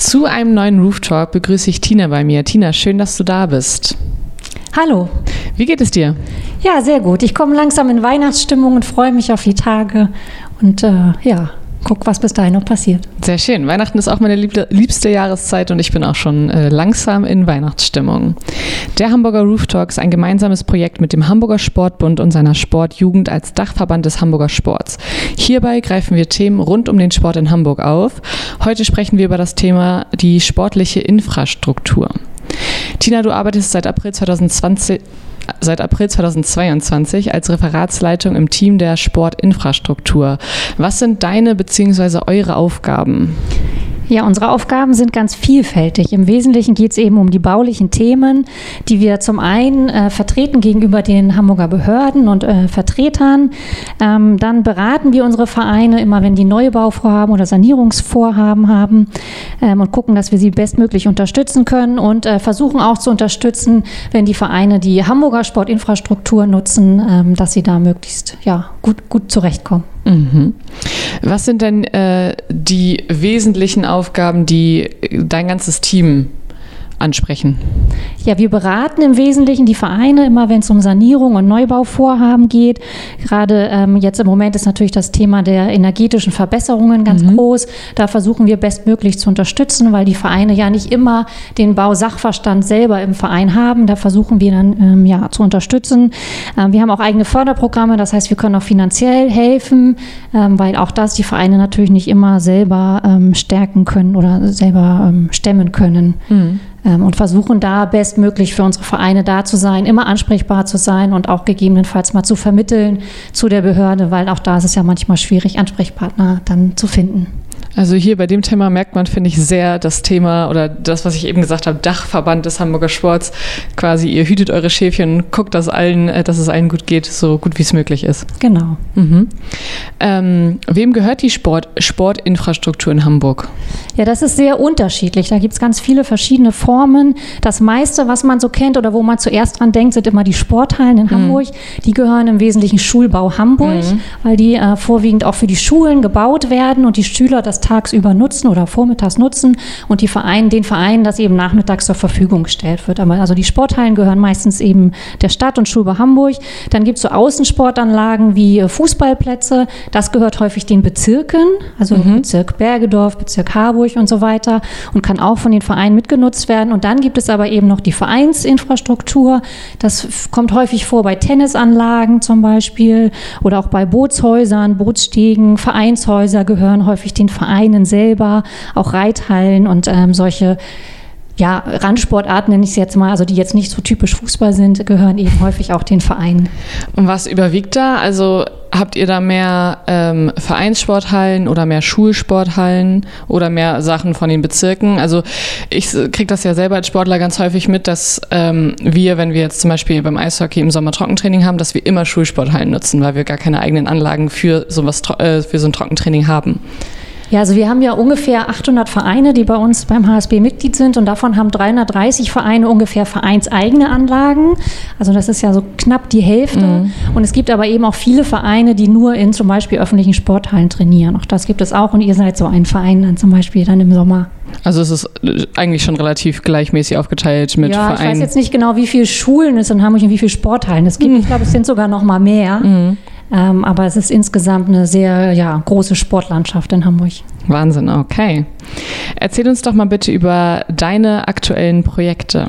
Zu einem neuen Roof Talk begrüße ich Tina bei mir. Tina, schön, dass du da bist. Hallo. Wie geht es dir? Ja, sehr gut. Ich komme langsam in Weihnachtsstimmung und freue mich auf die Tage. Und äh, ja, guck, was bis dahin noch passiert. Sehr schön. Weihnachten ist auch meine liebste Jahreszeit und ich bin auch schon äh, langsam in Weihnachtsstimmung. Der Hamburger Roof Talk ist ein gemeinsames Projekt mit dem Hamburger Sportbund und seiner Sportjugend als Dachverband des Hamburger Sports. Hierbei greifen wir Themen rund um den Sport in Hamburg auf. Heute sprechen wir über das Thema die sportliche Infrastruktur. Tina, du arbeitest seit April 2020 seit April 2022 als Referatsleitung im Team der Sportinfrastruktur. Was sind deine bzw. eure Aufgaben? Ja, unsere Aufgaben sind ganz vielfältig. Im Wesentlichen geht es eben um die baulichen Themen, die wir zum einen äh, vertreten gegenüber den Hamburger Behörden und äh, Vertretern. Ähm, dann beraten wir unsere Vereine immer, wenn die Neubauvorhaben oder Sanierungsvorhaben haben ähm, und gucken, dass wir sie bestmöglich unterstützen können und äh, versuchen auch zu unterstützen, wenn die Vereine die Hamburger Sportinfrastruktur nutzen, ähm, dass sie da möglichst ja, gut, gut zurechtkommen. Mhm. Was sind denn äh, die wesentlichen Aufgaben, die dein ganzes Team ansprechen? Ja, wir beraten im Wesentlichen die Vereine immer, wenn es um Sanierung und Neubauvorhaben geht. Gerade ähm, jetzt im Moment ist natürlich das Thema der energetischen Verbesserungen ganz mhm. groß. Da versuchen wir bestmöglich zu unterstützen, weil die Vereine ja nicht immer den Bausachverstand selber im Verein haben. Da versuchen wir dann ähm, ja zu unterstützen. Ähm, wir haben auch eigene Förderprogramme, das heißt, wir können auch finanziell helfen, ähm, weil auch das die Vereine natürlich nicht immer selber ähm, stärken können oder selber ähm, stemmen können. Mhm und versuchen da bestmöglich für unsere Vereine da zu sein, immer ansprechbar zu sein und auch gegebenenfalls mal zu vermitteln zu der Behörde, weil auch da ist es ja manchmal schwierig, Ansprechpartner dann zu finden. Also hier bei dem Thema merkt man, finde ich, sehr das Thema oder das, was ich eben gesagt habe, Dachverband des Hamburger Sports. Quasi, ihr hütet eure Schäfchen, guckt, dass, allen, äh, dass es allen gut geht, so gut wie es möglich ist. Genau. Mhm. Ähm, wem gehört die Sport, Sportinfrastruktur in Hamburg? Ja, das ist sehr unterschiedlich. Da gibt es ganz viele verschiedene Formen. Das meiste, was man so kennt oder wo man zuerst dran denkt, sind immer die Sporthallen in mhm. Hamburg. Die gehören im Wesentlichen Schulbau Hamburg, mhm. weil die äh, vorwiegend auch für die Schulen gebaut werden und die Schüler das tagsüber nutzen oder vormittags nutzen und die Verein, den Vereinen das eben nachmittags zur Verfügung gestellt wird. Aber also die Sporthallen gehören meistens eben der Stadt und Schulbau Hamburg. Dann gibt es so Außensportanlagen wie äh, Fußballplätze. Das gehört häufig den Bezirken, also mhm. Bezirk Bergedorf, Bezirk Harburg und so weiter und kann auch von den Vereinen mitgenutzt werden. Und dann gibt es aber eben noch die Vereinsinfrastruktur. Das kommt häufig vor bei Tennisanlagen zum Beispiel oder auch bei Bootshäusern, Bootsstegen, Vereinshäuser gehören häufig den Vereinen Vereinen selber, auch Reithallen und ähm, solche ja, Randsportarten nenne ich es jetzt mal, also die jetzt nicht so typisch Fußball sind, gehören eben häufig auch den Vereinen. Und was überwiegt da? Also habt ihr da mehr ähm, Vereinssporthallen oder mehr Schulsporthallen oder mehr Sachen von den Bezirken? Also ich kriege das ja selber als Sportler ganz häufig mit, dass ähm, wir, wenn wir jetzt zum Beispiel beim Eishockey im Sommer Trockentraining haben, dass wir immer Schulsporthallen nutzen, weil wir gar keine eigenen Anlagen für sowas äh, für so ein Trockentraining haben. Ja, also wir haben ja ungefähr 800 Vereine, die bei uns beim HSB Mitglied sind und davon haben 330 Vereine ungefähr vereinseigene Anlagen. Also das ist ja so knapp die Hälfte. Mhm. Und es gibt aber eben auch viele Vereine, die nur in zum Beispiel öffentlichen Sporthallen trainieren. Auch das gibt es auch und ihr seid so ein Verein dann zum Beispiel dann im Sommer. Also es ist eigentlich schon relativ gleichmäßig aufgeteilt mit ja, Vereinen. Ich weiß jetzt nicht genau, wie viele Schulen es in Hamburg und wie viele Sporthallen es gibt. Mhm. Ich glaube, es sind sogar noch mal mehr. Mhm. Ähm, aber es ist insgesamt eine sehr ja, große Sportlandschaft in Hamburg. Wahnsinn, okay. Erzähl uns doch mal bitte über deine aktuellen Projekte.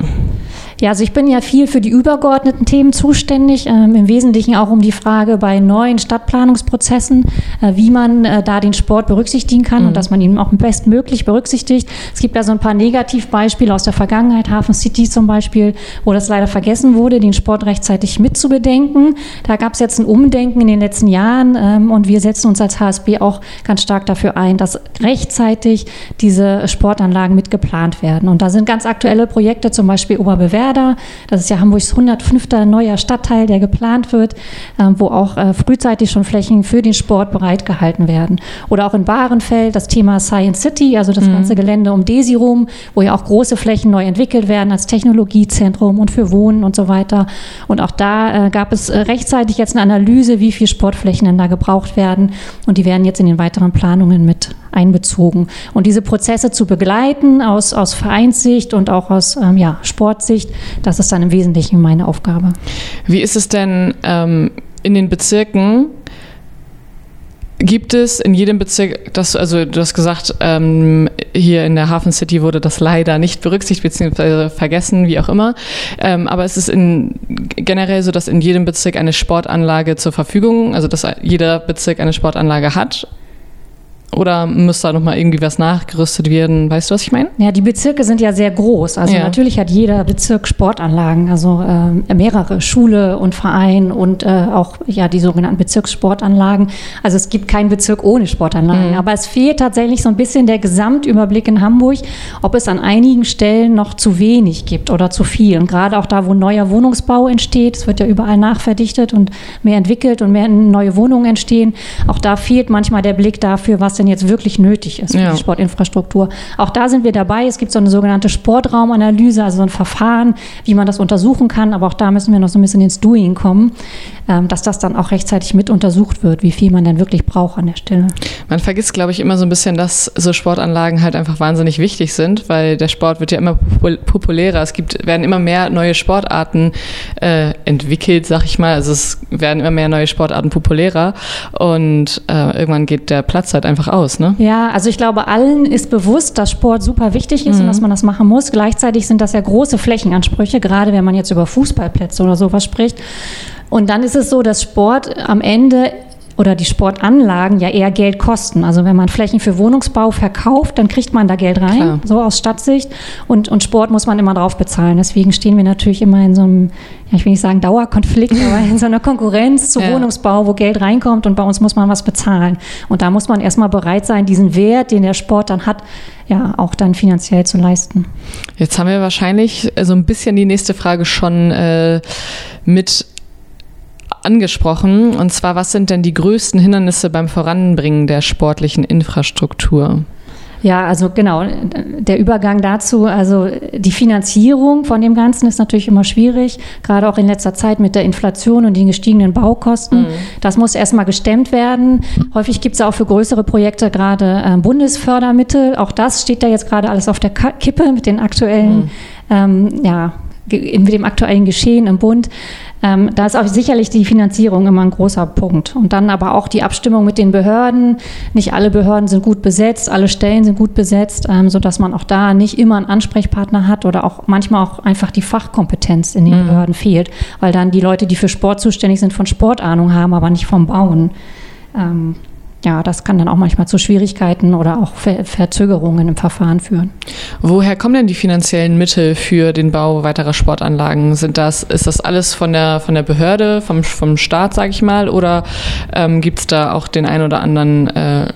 Ja, also ich bin ja viel für die übergeordneten Themen zuständig, ähm, im Wesentlichen auch um die Frage bei neuen Stadtplanungsprozessen, äh, wie man äh, da den Sport berücksichtigen kann mhm. und dass man ihn auch bestmöglich berücksichtigt. Es gibt da so ein paar Negativbeispiele aus der Vergangenheit, Hafen City zum Beispiel, wo das leider vergessen wurde, den Sport rechtzeitig mitzubedenken. Da gab es jetzt ein Umdenken in den letzten Jahren ähm, und wir setzen uns als HSB auch ganz stark dafür ein, dass rechtzeitig diese Sportanlagen mitgeplant werden. Und da sind ganz aktuelle Projekte, zum Beispiel Oberbewerder, Werder. Das ist ja Hamburgs 105. neuer Stadtteil, der geplant wird, ähm, wo auch äh, frühzeitig schon Flächen für den Sport bereitgehalten werden. Oder auch in Bahrenfeld das Thema Science City, also das mhm. ganze Gelände um Desi rum, wo ja auch große Flächen neu entwickelt werden als Technologiezentrum und für Wohnen und so weiter. Und auch da äh, gab es äh, rechtzeitig jetzt eine Analyse, wie viele Sportflächen denn da gebraucht werden. Und die werden jetzt in den weiteren Planungen mit einbezogen. Und diese Prozesse zu begleiten aus, aus Vereinssicht und auch aus ähm, ja, Sportsicht, das ist dann im Wesentlichen meine Aufgabe. Wie ist es denn ähm, in den Bezirken? Gibt es in jedem Bezirk, das, also du hast gesagt, ähm, hier in der Hafen City wurde das leider nicht berücksichtigt bzw. vergessen, wie auch immer. Ähm, aber es ist in, generell so, dass in jedem Bezirk eine Sportanlage zur Verfügung, also dass jeder Bezirk eine Sportanlage hat oder muss da nochmal irgendwie was nachgerüstet werden? Weißt du, was ich meine? Ja, die Bezirke sind ja sehr groß. Also ja. natürlich hat jeder Bezirk Sportanlagen, also äh, mehrere Schule und Verein und äh, auch ja die sogenannten Bezirkssportanlagen. Also es gibt keinen Bezirk ohne Sportanlagen. Mhm. Aber es fehlt tatsächlich so ein bisschen der Gesamtüberblick in Hamburg, ob es an einigen Stellen noch zu wenig gibt oder zu viel. Und gerade auch da, wo neuer Wohnungsbau entsteht, es wird ja überall nachverdichtet und mehr entwickelt und mehr neue Wohnungen entstehen. Auch da fehlt manchmal der Blick dafür, was denn jetzt wirklich nötig ist für ja. die Sportinfrastruktur. Auch da sind wir dabei. Es gibt so eine sogenannte Sportraumanalyse, also so ein Verfahren, wie man das untersuchen kann. Aber auch da müssen wir noch so ein bisschen ins Doing kommen, ähm, dass das dann auch rechtzeitig mit untersucht wird, wie viel man denn wirklich braucht an der Stelle. Man vergisst, glaube ich, immer so ein bisschen, dass so Sportanlagen halt einfach wahnsinnig wichtig sind, weil der Sport wird ja immer populärer. Es gibt, werden immer mehr neue Sportarten äh, entwickelt, sag ich mal. Also es werden immer mehr neue Sportarten populärer und äh, irgendwann geht der Platz halt einfach aus, ne? Ja, also ich glaube, allen ist bewusst, dass Sport super wichtig ist mhm. und dass man das machen muss. Gleichzeitig sind das ja große Flächenansprüche, gerade wenn man jetzt über Fußballplätze oder sowas spricht. Und dann ist es so, dass Sport am Ende oder die Sportanlagen ja eher Geld kosten. Also wenn man Flächen für Wohnungsbau verkauft, dann kriegt man da Geld rein, Klar. so aus Stadtsicht. Und, und Sport muss man immer drauf bezahlen. Deswegen stehen wir natürlich immer in so einem, ja, ich will nicht sagen Dauerkonflikt, aber in so einer Konkurrenz zu ja. Wohnungsbau, wo Geld reinkommt und bei uns muss man was bezahlen. Und da muss man erstmal bereit sein, diesen Wert, den der Sport dann hat, ja, auch dann finanziell zu leisten. Jetzt haben wir wahrscheinlich so ein bisschen die nächste Frage schon äh, mit angesprochen. Und zwar, was sind denn die größten Hindernisse beim Voranbringen der sportlichen Infrastruktur? Ja, also genau, der Übergang dazu, also die Finanzierung von dem Ganzen ist natürlich immer schwierig, gerade auch in letzter Zeit mit der Inflation und den gestiegenen Baukosten. Mhm. Das muss erstmal gestemmt werden. Häufig gibt es auch für größere Projekte gerade äh, Bundesfördermittel. Auch das steht da jetzt gerade alles auf der Kippe mit den aktuellen mhm. ähm, ja, mit dem aktuellen Geschehen im Bund. Ähm, da ist auch sicherlich die Finanzierung immer ein großer Punkt. Und dann aber auch die Abstimmung mit den Behörden. Nicht alle Behörden sind gut besetzt, alle Stellen sind gut besetzt, ähm, sodass man auch da nicht immer einen Ansprechpartner hat oder auch manchmal auch einfach die Fachkompetenz in den mhm. Behörden fehlt, weil dann die Leute, die für Sport zuständig sind, von Sportahnung haben, aber nicht vom Bauen. Ähm, ja, das kann dann auch manchmal zu Schwierigkeiten oder auch Ver Verzögerungen im Verfahren führen. Woher kommen denn die finanziellen Mittel für den Bau weiterer Sportanlagen? Sind das, ist das alles von der, von der Behörde, vom, vom Staat, sage ich mal, oder ähm, gibt es da auch den ein oder anderen äh,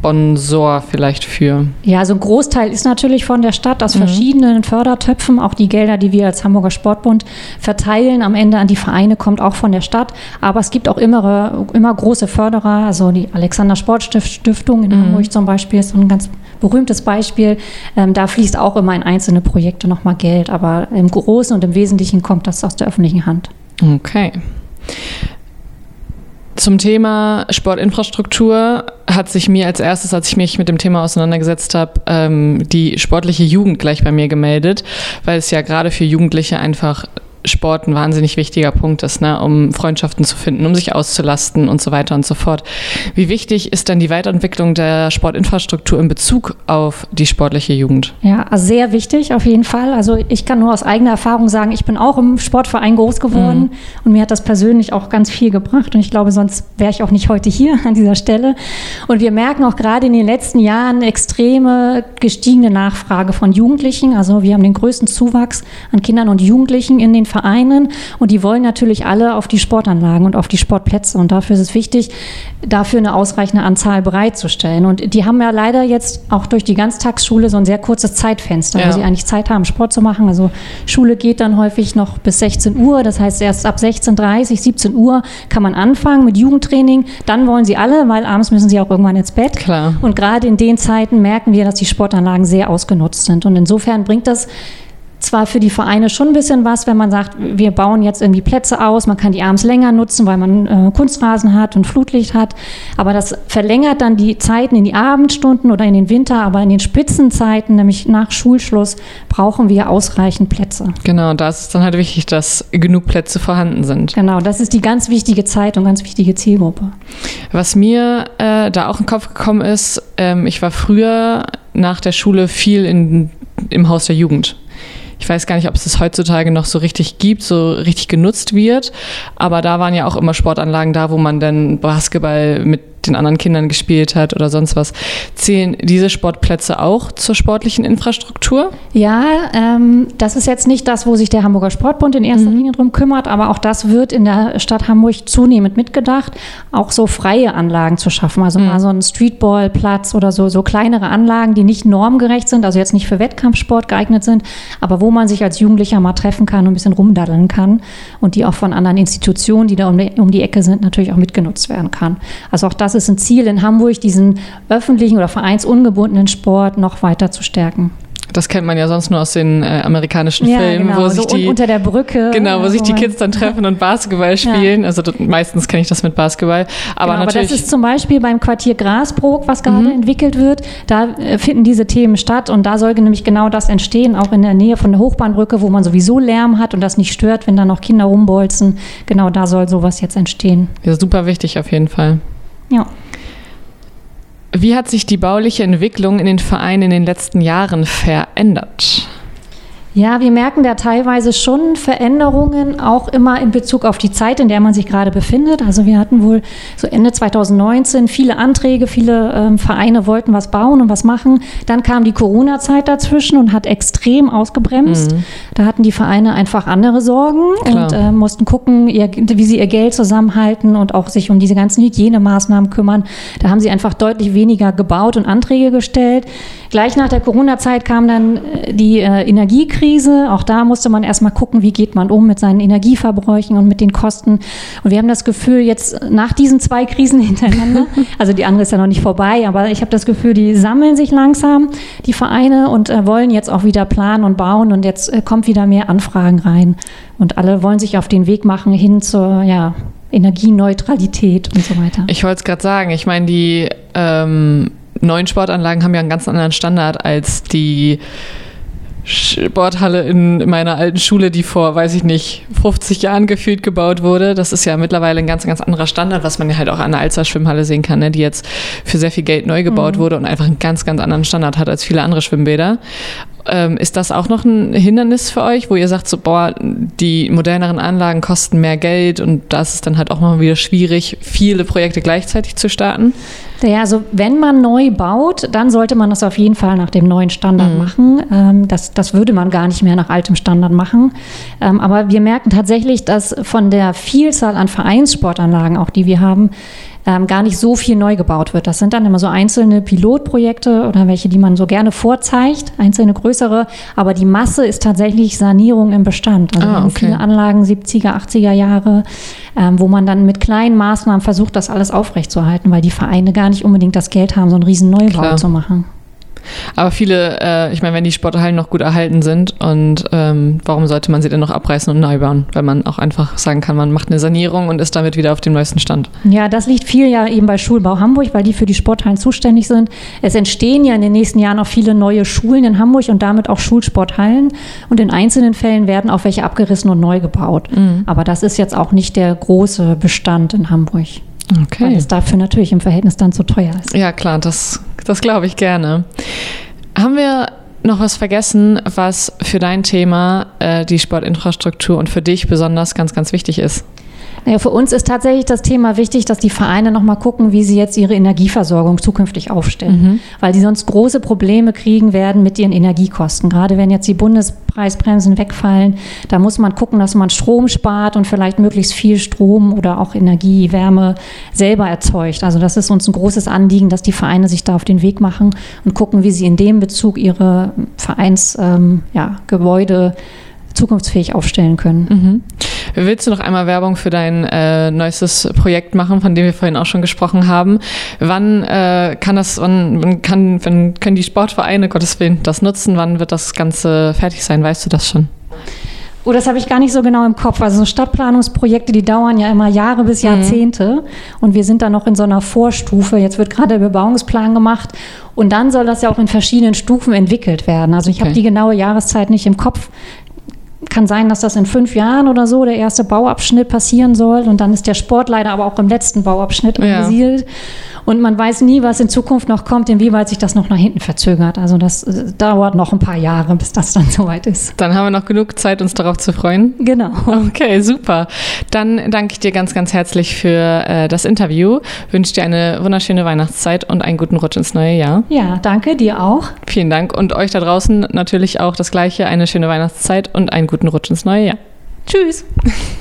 Sponsor vielleicht für? Ja, also ein Großteil ist natürlich von der Stadt aus mhm. verschiedenen Fördertöpfen. Auch die Gelder, die wir als Hamburger Sportbund verteilen, am Ende an die Vereine, kommt auch von der Stadt. Aber es gibt auch immer, immer große Förderer. Also die Alexander Sportstiftung in mhm. Hamburg zum Beispiel ist so ein ganz berühmtes Beispiel. Ähm, da fließt auch immer in einzelne Projekte nochmal Geld. Aber im Großen und im Wesentlichen kommt das aus der öffentlichen Hand. Okay. Zum Thema Sportinfrastruktur hat sich mir als erstes, als ich mich mit dem Thema auseinandergesetzt habe, ähm, die sportliche Jugend gleich bei mir gemeldet, weil es ja gerade für Jugendliche einfach Sport ein wahnsinnig wichtiger Punkt ist, ne, um Freundschaften zu finden, um sich auszulasten und so weiter und so fort. Wie wichtig ist denn die Weiterentwicklung der Sportinfrastruktur in Bezug auf die sportliche Jugend? Ja, sehr wichtig auf jeden Fall. Also ich kann nur aus eigener Erfahrung sagen, ich bin auch im Sportverein groß geworden mhm. und mir hat das persönlich auch ganz viel gebracht und ich glaube, sonst wäre ich auch nicht heute hier an dieser Stelle. Und wir merken auch gerade in den letzten Jahren extreme gestiegene Nachfrage von Jugendlichen. Also wir haben den größten Zuwachs an Kindern und Jugendlichen in den Vereinen und die wollen natürlich alle auf die Sportanlagen und auf die Sportplätze und dafür ist es wichtig, dafür eine ausreichende Anzahl bereitzustellen. Und die haben ja leider jetzt auch durch die Ganztagsschule so ein sehr kurzes Zeitfenster, ja. wo sie eigentlich Zeit haben, Sport zu machen. Also Schule geht dann häufig noch bis 16 Uhr, das heißt erst ab 16.30 17 Uhr kann man anfangen mit Jugendtraining. Dann wollen sie alle, weil abends müssen sie auch irgendwann ins Bett. Klar. Und gerade in den Zeiten merken wir, dass die Sportanlagen sehr ausgenutzt sind. Und insofern bringt das zwar für die Vereine schon ein bisschen was, wenn man sagt, wir bauen jetzt irgendwie Plätze aus, man kann die abends länger nutzen, weil man äh, Kunstrasen hat und Flutlicht hat, aber das verlängert dann die Zeiten in die Abendstunden oder in den Winter, aber in den Spitzenzeiten, nämlich nach Schulschluss, brauchen wir ausreichend Plätze. Genau, da ist es dann halt wichtig, dass genug Plätze vorhanden sind. Genau, das ist die ganz wichtige Zeit und ganz wichtige Zielgruppe. Was mir äh, da auch in den Kopf gekommen ist, ähm, ich war früher nach der Schule viel in, im Haus der Jugend. Ich weiß gar nicht, ob es das heutzutage noch so richtig gibt, so richtig genutzt wird. Aber da waren ja auch immer Sportanlagen da, wo man dann Basketball mit den anderen Kindern gespielt hat oder sonst was. Zählen diese Sportplätze auch zur sportlichen Infrastruktur? Ja, ähm, das ist jetzt nicht das, wo sich der Hamburger Sportbund in erster mhm. Linie drum kümmert, aber auch das wird in der Stadt Hamburg zunehmend mitgedacht, auch so freie Anlagen zu schaffen. Also mhm. mal so ein Streetballplatz oder so, so kleinere Anlagen, die nicht normgerecht sind, also jetzt nicht für Wettkampfsport geeignet sind, aber wo man sich als Jugendlicher mal treffen kann und ein bisschen rumdaddeln kann und die auch von anderen Institutionen, die da um die, um die Ecke sind, natürlich auch mitgenutzt werden kann. Also auch das das ist ein Ziel in Hamburg, diesen öffentlichen oder vereinsungebundenen Sport noch weiter zu stärken. Das kennt man ja sonst nur aus den äh, amerikanischen ja, Filmen, genau. wo sich so die unter der Brücke, genau, wo sich die Kids dann treffen und Basketball spielen. Ja. Also meistens kenne ich das mit Basketball, aber genau, natürlich. Aber das ist zum Beispiel beim Quartier Grasbrook, was gerade mhm. entwickelt wird. Da äh, finden diese Themen statt und da soll nämlich genau das entstehen, auch in der Nähe von der Hochbahnbrücke, wo man sowieso Lärm hat und das nicht stört, wenn da noch Kinder rumbolzen. Genau da soll sowas jetzt entstehen. Ja, super wichtig auf jeden Fall. Ja. Wie hat sich die bauliche Entwicklung in den Vereinen in den letzten Jahren verändert? Ja, wir merken da teilweise schon Veränderungen, auch immer in Bezug auf die Zeit, in der man sich gerade befindet. Also wir hatten wohl so Ende 2019 viele Anträge, viele ähm, Vereine wollten was bauen und was machen. Dann kam die Corona-Zeit dazwischen und hat extrem ausgebremst. Mhm. Da hatten die Vereine einfach andere Sorgen Klar. und äh, mussten gucken, ihr, wie sie ihr Geld zusammenhalten und auch sich um diese ganzen Hygienemaßnahmen kümmern. Da haben sie einfach deutlich weniger gebaut und Anträge gestellt. Gleich nach der Corona-Zeit kam dann äh, die äh, Energiekrise. Energiekrise. Auch da musste man erstmal gucken, wie geht man um mit seinen Energieverbräuchen und mit den Kosten. Und wir haben das Gefühl, jetzt nach diesen zwei Krisen hintereinander, also die andere ist ja noch nicht vorbei, aber ich habe das Gefühl, die sammeln sich langsam, die Vereine, und äh, wollen jetzt auch wieder planen und bauen. Und jetzt äh, kommt wieder mehr Anfragen rein. Und alle wollen sich auf den Weg machen hin zur, ja, Energieneutralität und so weiter. Ich wollte es gerade sagen, ich meine, die ähm, neuen Sportanlagen haben ja einen ganz anderen Standard als die Sporthalle in meiner alten Schule, die vor, weiß ich nicht, 50 Jahren gefühlt gebaut wurde. Das ist ja mittlerweile ein ganz, ganz anderer Standard, was man ja halt auch an der Alzer Schwimmhalle sehen kann, ne, die jetzt für sehr viel Geld neu gebaut mhm. wurde und einfach einen ganz, ganz anderen Standard hat als viele andere Schwimmbäder. Ähm, ist das auch noch ein Hindernis für euch, wo ihr sagt, so, boah, die moderneren Anlagen kosten mehr Geld und das ist dann halt auch mal wieder schwierig, viele Projekte gleichzeitig zu starten? Ja, also wenn man neu baut, dann sollte man das auf jeden Fall nach dem neuen Standard mhm. machen. Ähm, das, das würde man gar nicht mehr nach altem Standard machen. Ähm, aber wir merken tatsächlich, dass von der Vielzahl an Vereinssportanlagen, auch die wir haben, ähm, gar nicht so viel neu gebaut wird. Das sind dann immer so einzelne Pilotprojekte oder welche, die man so gerne vorzeigt, einzelne größere, aber die Masse ist tatsächlich Sanierung im Bestand. Also ah, okay. viele Anlagen 70er, 80er Jahre, ähm, wo man dann mit kleinen Maßnahmen versucht, das alles aufrechtzuerhalten, weil die Vereine gar nicht unbedingt das Geld haben, so einen riesen Neubau Klar. zu machen. Aber viele, äh, ich meine, wenn die Sporthallen noch gut erhalten sind und ähm, warum sollte man sie denn noch abreißen und neu bauen? Weil man auch einfach sagen kann, man macht eine Sanierung und ist damit wieder auf dem neuesten Stand. Ja, das liegt viel ja eben bei Schulbau Hamburg, weil die für die Sporthallen zuständig sind. Es entstehen ja in den nächsten Jahren auch viele neue Schulen in Hamburg und damit auch Schulsporthallen. Und in einzelnen Fällen werden auch welche abgerissen und neu gebaut. Mhm. Aber das ist jetzt auch nicht der große Bestand in Hamburg. Okay. Weil es dafür natürlich im Verhältnis dann zu teuer ist. Ja, klar, das das glaube ich gerne. Haben wir noch was vergessen, was für dein Thema äh, die Sportinfrastruktur und für dich besonders ganz, ganz wichtig ist? Naja, für uns ist tatsächlich das Thema wichtig, dass die Vereine nochmal gucken, wie sie jetzt ihre Energieversorgung zukünftig aufstellen. Mhm. Weil sie sonst große Probleme kriegen werden mit ihren Energiekosten. Gerade wenn jetzt die Bundespreisbremsen wegfallen, da muss man gucken, dass man Strom spart und vielleicht möglichst viel Strom oder auch Energie, Wärme selber erzeugt. Also das ist uns ein großes Anliegen, dass die Vereine sich da auf den Weg machen und gucken, wie sie in dem Bezug ihre Vereinsgebäude ähm, ja, zukunftsfähig aufstellen können. Mhm. Willst du noch einmal Werbung für dein äh, neuestes Projekt machen, von dem wir vorhin auch schon gesprochen haben? Wann äh, kann das, wann kann, wann können die Sportvereine, Gottes Willen, das nutzen? Wann wird das Ganze fertig sein? Weißt du das schon? Oh, das habe ich gar nicht so genau im Kopf. Also so Stadtplanungsprojekte, die dauern ja immer Jahre bis Jahrzehnte. Mhm. Und wir sind da noch in so einer Vorstufe. Jetzt wird gerade der Bebauungsplan gemacht. Und dann soll das ja auch in verschiedenen Stufen entwickelt werden. Also ich okay. habe die genaue Jahreszeit nicht im Kopf. Kann sein, dass das in fünf Jahren oder so der erste Bauabschnitt passieren soll. Und dann ist der Sport leider aber auch im letzten Bauabschnitt ja. Und man weiß nie, was in Zukunft noch kommt, inwieweit sich das noch nach hinten verzögert. Also das äh, dauert noch ein paar Jahre, bis das dann soweit ist. Dann haben wir noch genug Zeit, uns darauf zu freuen. Genau. Okay, super. Dann danke ich dir ganz, ganz herzlich für äh, das Interview. Wünsche dir eine wunderschöne Weihnachtszeit und einen guten Rutsch ins neue Jahr. Ja, danke, dir auch. Vielen Dank und euch da draußen natürlich auch das gleiche, eine schöne Weihnachtszeit und einen guten Rutsch ins neue Jahr. Tschüss.